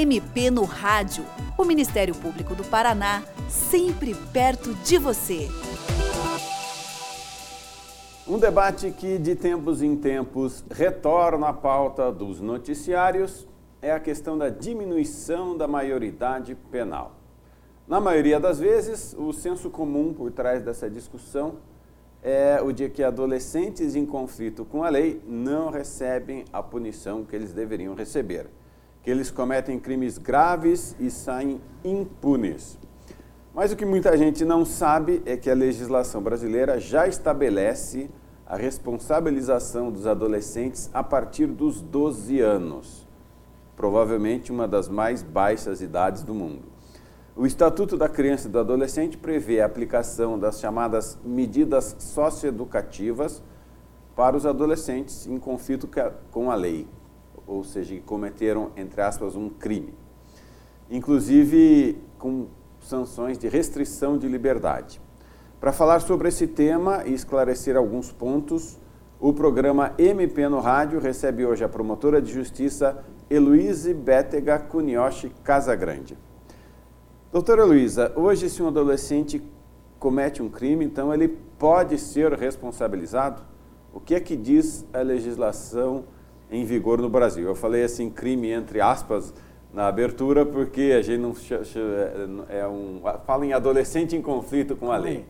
MP no Rádio. O Ministério Público do Paraná, sempre perto de você. Um debate que, de tempos em tempos, retorna à pauta dos noticiários é a questão da diminuição da maioridade penal. Na maioria das vezes, o senso comum por trás dessa discussão é o de que adolescentes em conflito com a lei não recebem a punição que eles deveriam receber, que eles cometem crimes graves e saem impunes. Mas o que muita gente não sabe é que a legislação brasileira já estabelece a responsabilização dos adolescentes a partir dos 12 anos, provavelmente uma das mais baixas idades do mundo. O Estatuto da Criança e do Adolescente prevê a aplicação das chamadas medidas socioeducativas para os adolescentes em conflito com a lei, ou seja, que cometeram, entre aspas, um crime. Inclusive com sanções de restrição de liberdade. Para falar sobre esse tema e esclarecer alguns pontos, o programa MP no Rádio recebe hoje a promotora de justiça Heloíse Bétega Cunioche Casagrande. Doutora Heloísa, hoje se um adolescente comete um crime, então ele pode ser responsabilizado? O que é que diz a legislação em vigor no Brasil? Eu falei assim, crime entre aspas, na abertura, porque a gente não é um, fala em adolescente em conflito com a lei.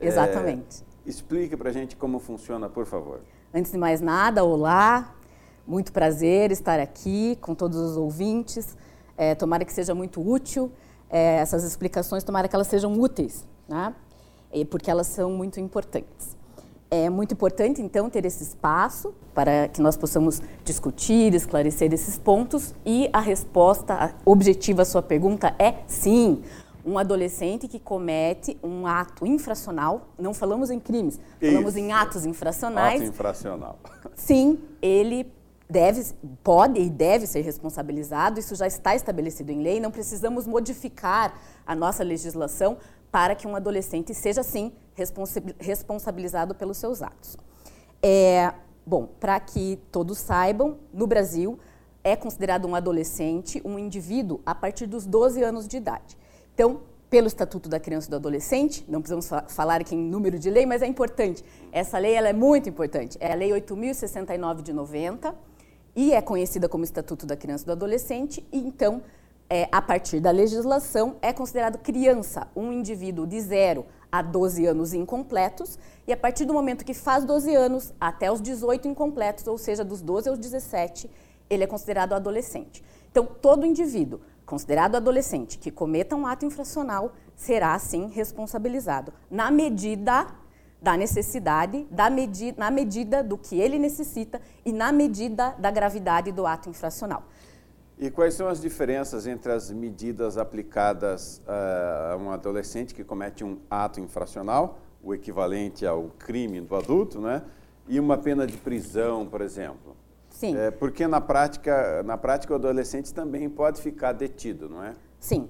Exatamente. É, explique para a gente como funciona, por favor. Antes de mais nada, olá, muito prazer estar aqui com todos os ouvintes. É, tomara que seja muito útil é, essas explicações, tomara que elas sejam úteis, né? porque elas são muito importantes. É muito importante, então, ter esse espaço para que nós possamos discutir, esclarecer esses pontos e a resposta objetiva à sua pergunta é sim um adolescente que comete um ato infracional, não falamos em crimes, Isso. falamos em atos infracionais. Ato infracional. Sim, ele deve, pode e deve ser responsabilizado, isso já está estabelecido em lei, não precisamos modificar a nossa legislação para que um adolescente seja, sim, responsabilizado pelos seus atos. É, bom, para que todos saibam, no Brasil é considerado um adolescente um indivíduo a partir dos 12 anos de idade. Então, pelo Estatuto da Criança e do Adolescente, não precisamos fa falar aqui em número de lei, mas é importante. Essa lei ela é muito importante. É a Lei 8.069 de 90 e é conhecida como Estatuto da Criança e do Adolescente. E, então, é, a partir da legislação, é considerado criança um indivíduo de 0 a 12 anos incompletos, e a partir do momento que faz 12 anos até os 18 incompletos, ou seja, dos 12 aos 17, ele é considerado adolescente. Então, todo indivíduo considerado adolescente que cometa um ato infracional será, sim, responsabilizado na medida da necessidade, da medi na medida do que ele necessita e na medida da gravidade do ato infracional. E quais são as diferenças entre as medidas aplicadas uh, a um adolescente que comete um ato infracional, o equivalente ao crime do adulto, né? e uma pena de prisão, por exemplo? Sim. É, porque na prática, na prática o adolescente também pode ficar detido, não é? Sim.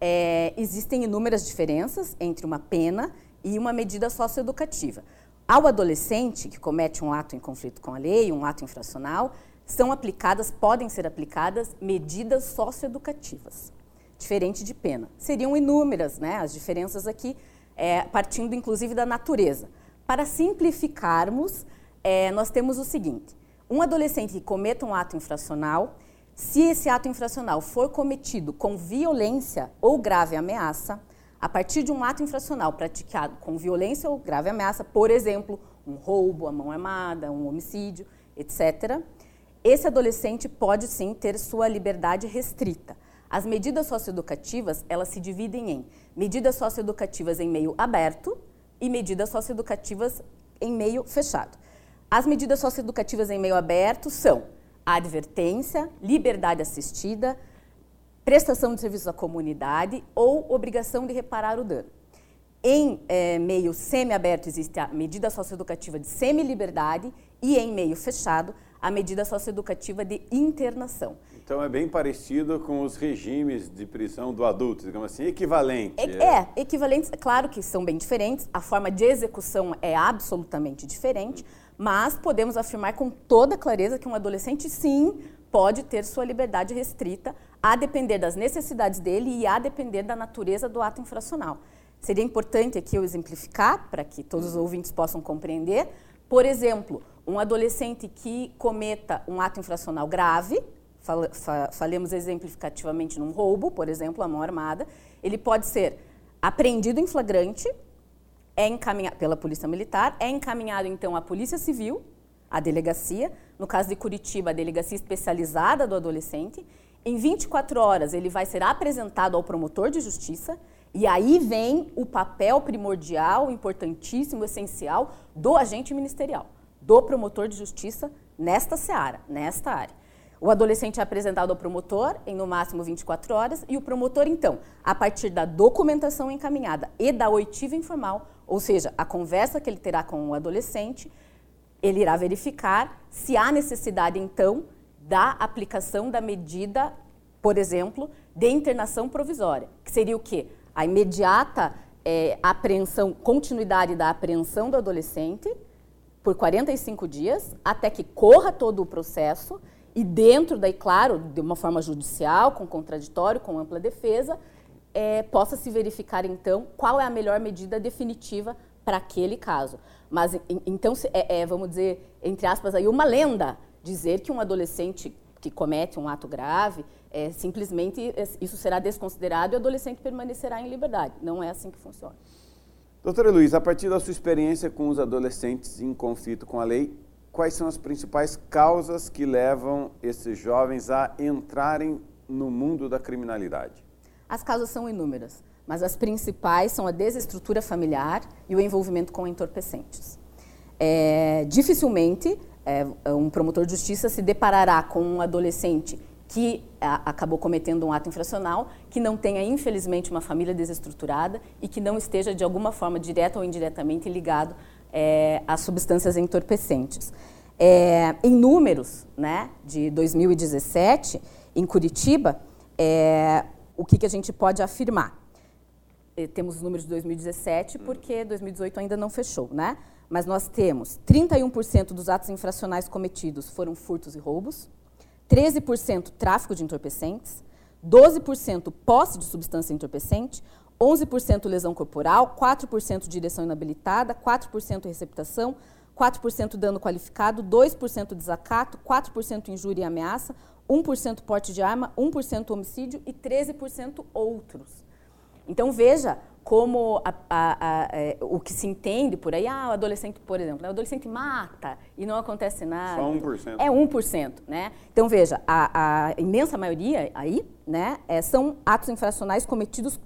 É, existem inúmeras diferenças entre uma pena e uma medida socioeducativa. Ao adolescente que comete um ato em conflito com a lei, um ato infracional, são aplicadas, podem ser aplicadas medidas socioeducativas, diferente de pena. Seriam inúmeras, né, as diferenças aqui, é, partindo inclusive da natureza. Para simplificarmos, é, nós temos o seguinte: um adolescente que cometa um ato infracional, se esse ato infracional for cometido com violência ou grave ameaça, a partir de um ato infracional praticado com violência ou grave ameaça, por exemplo, um roubo, a mão armada, um homicídio, etc., esse adolescente pode sim ter sua liberdade restrita. As medidas socioeducativas, elas se dividem em medidas socioeducativas em meio aberto e medidas socioeducativas em meio fechado. As medidas socioeducativas em meio aberto são advertência, liberdade assistida, prestação de serviços à comunidade ou obrigação de reparar o dano. Em é, meio semiaberto existe a medida socioeducativa de semi-liberdade e em meio fechado a medida socioeducativa de internação. Então é bem parecido com os regimes de prisão do adulto, digamos assim, equivalente. É, é equivalentes, claro que são bem diferentes, a forma de execução é absolutamente diferente, mas podemos afirmar com toda clareza que um adolescente, sim, pode ter sua liberdade restrita a depender das necessidades dele e a depender da natureza do ato infracional. Seria importante aqui eu exemplificar, para que todos os ouvintes possam compreender. Por exemplo, um adolescente que cometa um ato infracional grave, falemos exemplificativamente num roubo, por exemplo, a mão armada, ele pode ser apreendido em flagrante, é encaminhado pela Polícia Militar, é encaminhado então à Polícia Civil, à delegacia, no caso de Curitiba, a delegacia especializada do adolescente. Em 24 horas ele vai ser apresentado ao promotor de justiça e aí vem o papel primordial, importantíssimo, essencial do agente ministerial, do promotor de justiça nesta seara, nesta área. O adolescente é apresentado ao promotor em no máximo 24 horas e o promotor, então, a partir da documentação encaminhada e da oitiva informal, ou seja, a conversa que ele terá com o adolescente, ele irá verificar se há necessidade, então, da aplicação da medida, por exemplo, de internação provisória, que seria o quê? A imediata é, apreensão, continuidade da apreensão do adolescente por 45 dias, até que corra todo o processo e dentro daí, claro, de uma forma judicial, com contraditório, com ampla defesa, é, possa se verificar então qual é a melhor medida definitiva para aquele caso. Mas então é, é, vamos dizer entre aspas aí uma lenda dizer que um adolescente que comete um ato grave é, simplesmente é, isso será desconsiderado e o adolescente permanecerá em liberdade. Não é assim que funciona. Doutora Luiz, a partir da sua experiência com os adolescentes em conflito com a lei, quais são as principais causas que levam esses jovens a entrarem no mundo da criminalidade? As causas são inúmeras, mas as principais são a desestrutura familiar e o envolvimento com entorpecentes. É, dificilmente é, um promotor de justiça se deparará com um adolescente que a, acabou cometendo um ato infracional, que não tenha, infelizmente, uma família desestruturada e que não esteja, de alguma forma, direta ou indiretamente ligado é, a substâncias entorpecentes. É, em números né, de 2017, em Curitiba, é, o que, que a gente pode afirmar? É, temos os números de 2017, porque 2018 ainda não fechou, né? Mas nós temos 31% dos atos infracionais cometidos foram furtos e roubos, 13% tráfico de entorpecentes, 12% posse de substância entorpecente, 11% lesão corporal, 4% direção inabilitada, 4% receptação, 4% dano qualificado, 2% desacato, 4% injúria e ameaça, 1% porte de arma, 1% homicídio e 13% outros. Então veja como a, a, a, é, o que se entende por aí, ah, o adolescente, por exemplo, né, o adolescente mata e não acontece nada. Só 1%. É 1%, né? Então veja, a, imensa maioria aí, né, é, são atos infracionais cometidos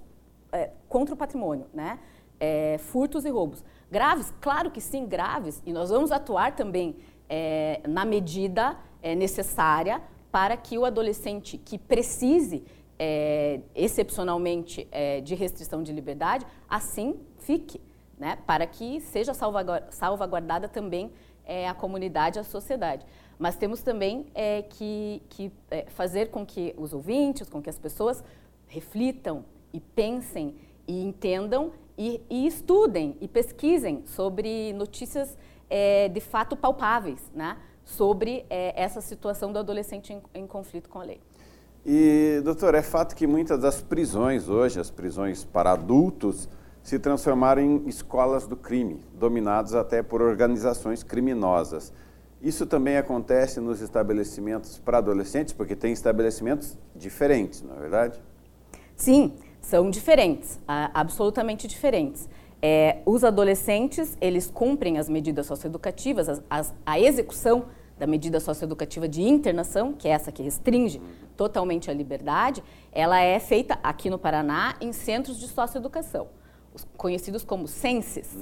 é, contra o patrimônio, né? É, furtos e roubos. Graves? Claro que sim, graves. E nós vamos atuar também é, na medida é, necessária para que o adolescente que precise é, excepcionalmente é, de restrição de liberdade, assim fique, né? para que seja salvaguardada também a comunidade, a sociedade. Mas temos também que, que fazer com que os ouvintes, com que as pessoas reflitam, e pensem e entendam e, e estudem e pesquisem sobre notícias é, de fato palpáveis, né? sobre é, essa situação do adolescente em, em conflito com a lei. E, doutor, é fato que muitas das prisões hoje, as prisões para adultos, se transformaram em escolas do crime, dominadas até por organizações criminosas. Isso também acontece nos estabelecimentos para adolescentes, porque tem estabelecimentos diferentes, não é verdade? Sim, são diferentes, absolutamente diferentes. É, os adolescentes, eles cumprem as medidas socioeducativas, as, as, a execução da medida socioeducativa de internação, que é essa que restringe totalmente a liberdade, ela é feita aqui no Paraná em centros de socioeducação, conhecidos como CENSES.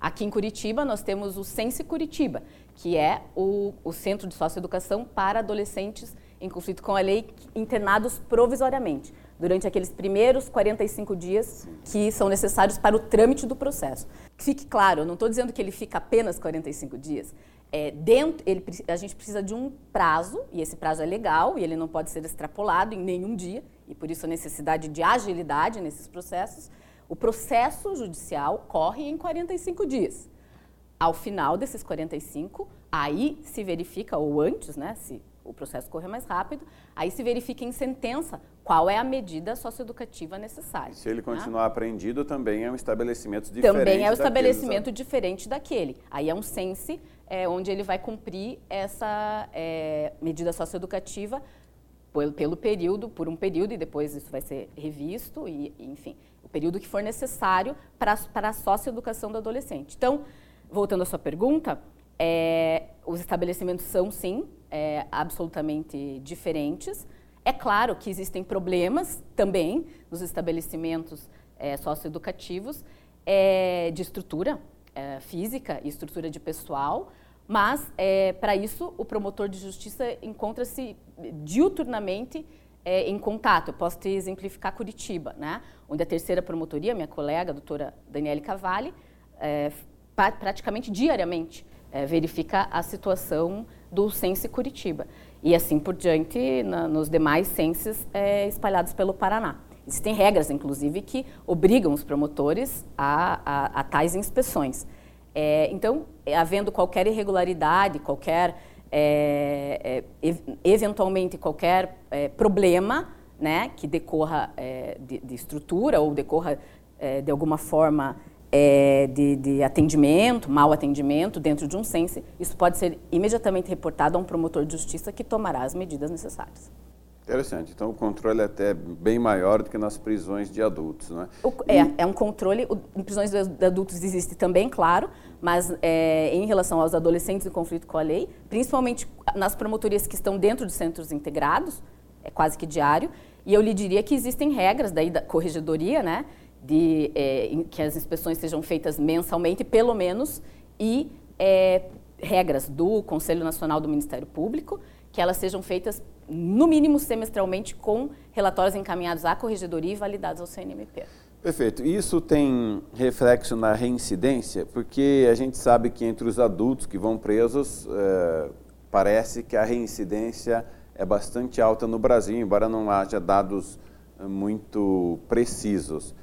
Aqui em Curitiba, nós temos o Sense Curitiba, que é o, o Centro de Socioeducação para Adolescentes em Conflito com a Lei, internados provisoriamente durante aqueles primeiros 45 dias que são necessários para o trâmite do processo. Fique claro, eu não estou dizendo que ele fica apenas 45 dias. É, dentro, ele, a gente precisa de um prazo, e esse prazo é legal, e ele não pode ser extrapolado em nenhum dia, e por isso a necessidade de agilidade nesses processos. O processo judicial corre em 45 dias. Ao final desses 45, aí se verifica, ou antes, né, se o processo correr mais rápido, aí se verifica em sentença qual é a medida socioeducativa necessária. Se ele né? continuar né? apreendido, também é um estabelecimento diferente. Também é um estabelecimento daqueles... diferente daquele. Aí é um sense é, onde ele vai cumprir essa é, medida socioeducativa pelo, pelo período, por um período, e depois isso vai ser revisto, e, enfim, o período que for necessário para, para a socioeducação do adolescente. Então, voltando à sua pergunta, é, os estabelecimentos são, sim, é, absolutamente diferentes. É claro que existem problemas também nos estabelecimentos é, socioeducativos é, de estrutura é, física e estrutura de pessoal, mas, é, para isso, o promotor de justiça encontra-se diuturnamente é, em contato. Eu posso te exemplificar Curitiba, né? onde a terceira promotoria, minha colega, a doutora Daniele Cavalli, é, praticamente diariamente é, verifica a situação do Sense Curitiba. E assim por diante na, nos demais censos é, espalhados pelo Paraná. Existem regras, inclusive, que obrigam os promotores a, a, a tais inspeções. É, então, havendo qualquer irregularidade, qualquer, é, é, eventualmente qualquer é, problema né, que decorra é, de, de, estrutura ou decorra é, de alguma forma de, de, atendimento, mau atendimento dentro de um sense, isso pode ser imediatamente reportado a um promotor de justiça que tomará as medidas necessárias. Interessante. Então, o controle é até bem maior do que nas prisões de adultos, né? O, é, e... é um controle. O, em prisões de adultos existe também, claro, mas é, em relação aos adolescentes em conflito com a lei, principalmente nas promotorias que estão dentro de centros integrados, é quase que diário, e eu lhe diria que existem regras daí da corregedoria, né, de é, que as inspeções sejam feitas mensalmente, pelo menos, e é, regras do Conselho Nacional do Ministério Público, que elas sejam feitas no mínimo semestralmente, com relatórios encaminhados à corregedoria e validados ao CNMP. Perfeito. Isso tem reflexo na reincidência, porque a gente sabe que entre os adultos que vão presos, é, parece que a reincidência é bastante alta no Brasil, embora não haja dados eh, muito precisos.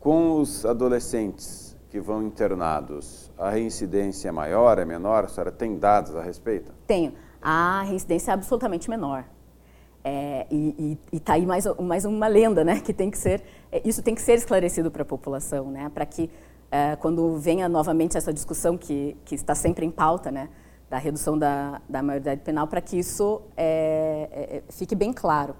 Com os adolescentes que vão internados, a reincidência é maior, é menor? A senhora tem dados a respeito? Tenho a reincidência é absolutamente menor. É, e está aí mais, mais uma lenda, né? Que tem que ser, é, isso tem que ser esclarecido para a população, né? Para que é, quando venha novamente essa discussão que, que está sempre em pauta, né? Da redução da, da maioridade penal, para que isso é, é, é, fique bem claro.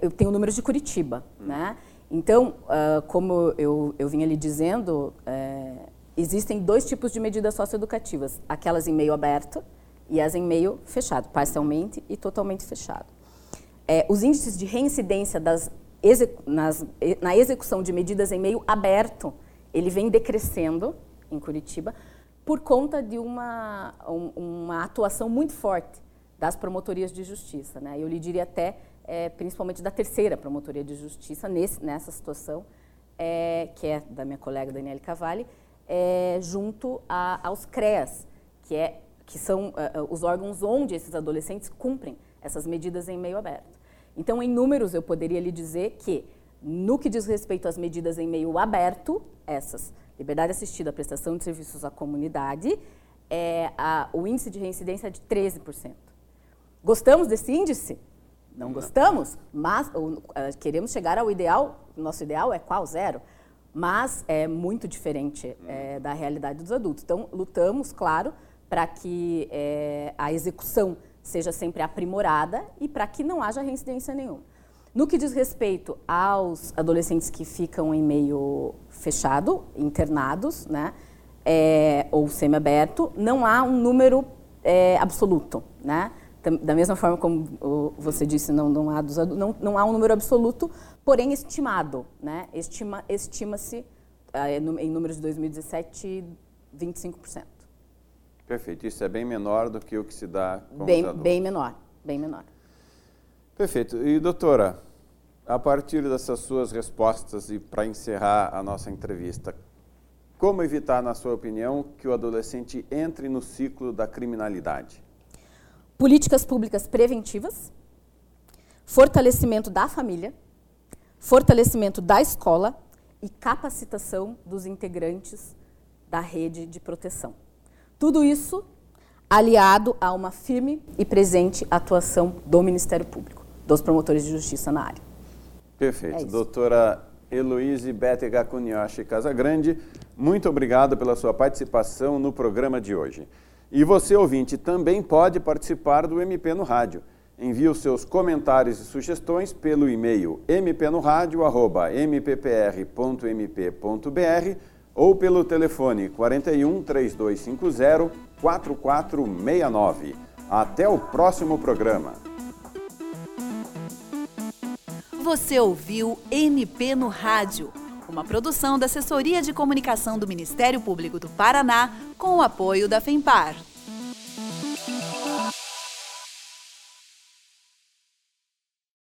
eu tenho números de Curitiba, hum. né? Então, uh, como eu, eu vinha lhe dizendo, existem dois tipos de medidas socioeducativas: aquelas em meio aberto, e as em meio fechado, parcialmente e totalmente fechado. É, os índices de reincidência das, nas, na execução de medidas em meio aberto, ele vem decrescendo em Curitiba por conta de uma, um, uma atuação muito forte das promotorias de justiça. Né? Eu lhe diria até, é, principalmente da terceira promotoria de justiça, nesse, nessa situação, é, que é da minha colega Daniele Cavalli, é, junto a, aos CREAS, que é que são uh, os órgãos onde esses adolescentes cumprem essas medidas em meio aberto. Então, em números, eu poderia lhe dizer que, no que diz respeito às medidas em meio aberto, essas, liberdade assistida, prestação de serviços à comunidade, é, a, o índice de reincidência é de 13%. Gostamos desse índice? Não gostamos, mas ou, uh, queremos chegar ao ideal, nosso ideal é qual? Zero. Mas é muito diferente é, da realidade dos adultos. Então, lutamos, claro, para que é, a execução seja sempre aprimorada e para que não haja reincidência nenhuma. No que diz respeito aos adolescentes que ficam em meio fechado, internados, né, é, ou semiaberto, não há um número é, absoluto, né? Da mesma forma como você disse, não, não, há, não, não há um número absoluto, porém estimado, né? Estima, estima-se, é, em números de 2017, 25%. Perfeito. Isso é bem menor do que o que se dá com bem, os adultos. Bem menor, bem menor. Perfeito. E, doutora, a partir dessas suas respostas e para encerrar a nossa entrevista, como evitar, na sua opinião, que o adolescente entre no ciclo da criminalidade? Políticas públicas preventivas, fortalecimento da família, fortalecimento da escola e capacitação dos integrantes da rede de proteção. Tudo isso aliado a uma firme e presente atuação do Ministério Público, dos promotores de justiça na área. Perfeito. É Doutora Heloíse Betega Cunhache Casagrande, muito obrigado pela sua participação no programa de hoje. E você, ouvinte, também pode participar do MP no Rádio. Envie os seus comentários e sugestões pelo e-mail mpnoradio.mppr.mp.br ou pelo telefone 41 3250 4469. Até o próximo programa. Você ouviu MP no Rádio, uma produção da Assessoria de Comunicação do Ministério Público do Paraná com o apoio da FEMPAR.